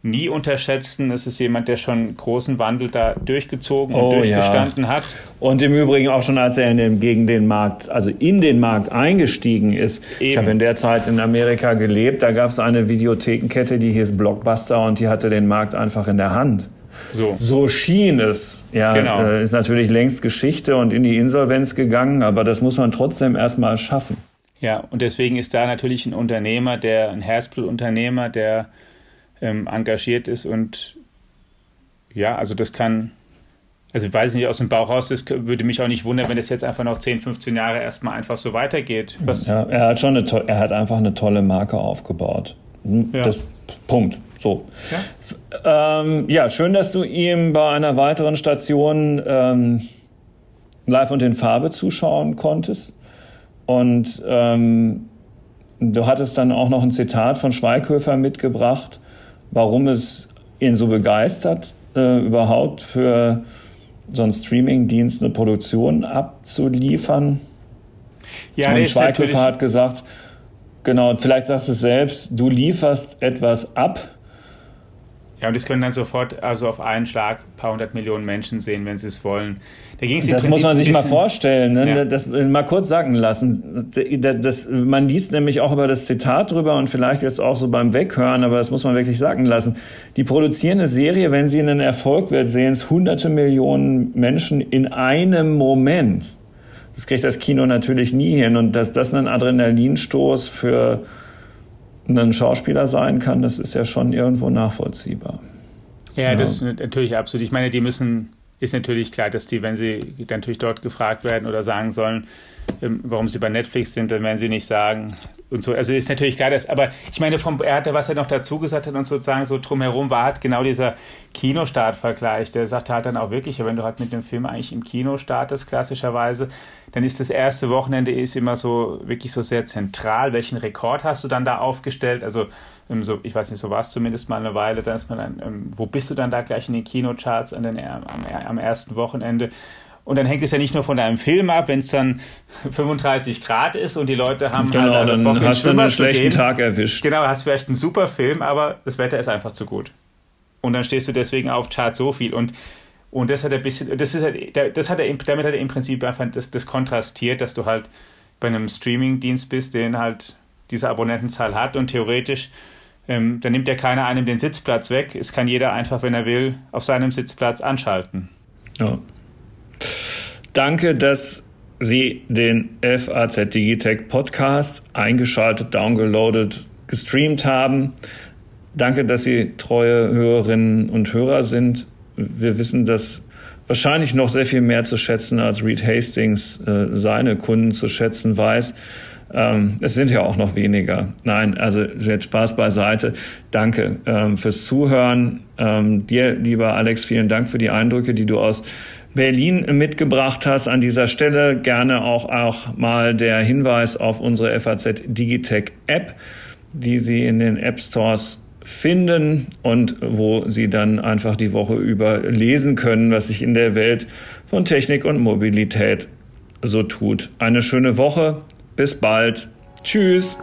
nie unterschätzen. Es ist jemand, der schon großen Wandel da durchgezogen und oh, durchgestanden ja. hat. Und im Übrigen auch schon, als er in den, gegen den Markt, also in den Markt eingestiegen ist. Eben. Ich habe in der Zeit in Amerika gelebt. Da gab es eine Videothekenkette, die hieß Blockbuster und die hatte den Markt einfach in der Hand. So. so schien es. Ja, genau. äh, ist natürlich längst Geschichte und in die Insolvenz gegangen, aber das muss man trotzdem erstmal schaffen. Ja, und deswegen ist da natürlich ein Unternehmer, der ein Herzblutunternehmer, der ähm, engagiert ist und ja, also das kann, also ich weiß nicht, aus dem Bauch raus, das würde mich auch nicht wundern, wenn das jetzt einfach noch 10, 15 Jahre erstmal einfach so weitergeht. Was ja, er hat schon eine, er hat einfach eine tolle Marke aufgebaut. Ja. Das Punkt. So. Ja? Ähm, ja, schön, dass du ihm bei einer weiteren Station ähm, live und in Farbe zuschauen konntest. Und ähm, du hattest dann auch noch ein Zitat von Schweighöfer mitgebracht, warum es ihn so begeistert, äh, überhaupt für so einen Streamingdienst eine Produktion abzuliefern. Ja, und Schweighöfer hat gesagt, genau, vielleicht sagst du es selbst, du lieferst etwas ab, ja, und das können dann sofort also auf einen Schlag ein paar hundert Millionen Menschen sehen, wenn sie es wollen. Da das Prinzip muss man sich mal vorstellen, ne? ja. das mal kurz sagen lassen. Das, das, man liest nämlich auch über das Zitat drüber und vielleicht jetzt auch so beim Weghören, aber das muss man wirklich sagen lassen. Die produzieren eine Serie, wenn sie einen Erfolg wird, sehen es hunderte Millionen Menschen in einem Moment. Das kriegt das Kino natürlich nie hin und dass das ein Adrenalinstoß für ein Schauspieler sein kann, das ist ja schon irgendwo nachvollziehbar. Ja, ja, das ist natürlich absolut. Ich meine, die müssen, ist natürlich klar, dass die, wenn sie dann natürlich dort gefragt werden oder sagen sollen, warum sie bei Netflix sind, dann werden sie nicht sagen und so. Also ist natürlich klar, dass, aber ich meine, vom, er hatte, was er noch dazu gesagt hat und sozusagen so drumherum war, hat genau dieser Kinostart-Vergleich. Der sagt halt dann auch wirklich, wenn du halt mit dem Film eigentlich im Kino startest, klassischerweise, dann ist das erste Wochenende ist immer so wirklich so sehr zentral. Welchen Rekord hast du dann da aufgestellt? Also, ähm, so, ich weiß nicht, so war es zumindest mal eine Weile, dann ist man dann, ähm, wo bist du dann da gleich in den Kinocharts an den, am, am ersten Wochenende? Und dann hängt es ja nicht nur von deinem Film ab, wenn es dann 35 Grad ist und die Leute haben genau, halt dann Bock, hast du einen schlechten Tag erwischt. Genau, hast vielleicht einen super Film, aber das Wetter ist einfach zu gut. Und dann stehst du deswegen auf Chart so viel und und das hat er ein bisschen, das ist halt, das hat er, damit hat er im Prinzip einfach das, das kontrastiert, dass du halt bei einem Streaming-Dienst bist, den halt diese Abonnentenzahl hat und theoretisch, ähm, dann nimmt ja keiner einem den Sitzplatz weg. Es kann jeder einfach, wenn er will, auf seinem Sitzplatz anschalten. Ja. Danke, dass Sie den FAZ Digitech Podcast eingeschaltet, downgeloadet, gestreamt haben. Danke, dass Sie treue Hörerinnen und Hörer sind. Wir wissen das wahrscheinlich noch sehr viel mehr zu schätzen, als Reed Hastings äh, seine Kunden zu schätzen weiß. Ähm, es sind ja auch noch weniger. Nein, also jetzt Spaß beiseite. Danke ähm, fürs Zuhören. Ähm, dir, lieber Alex, vielen Dank für die Eindrücke, die du aus Berlin mitgebracht hast. An dieser Stelle gerne auch, auch mal der Hinweis auf unsere FAZ Digitech App, die Sie in den App Stores finden und wo Sie dann einfach die Woche über lesen können, was sich in der Welt von Technik und Mobilität so tut. Eine schöne Woche. Bis bald. Tschüss.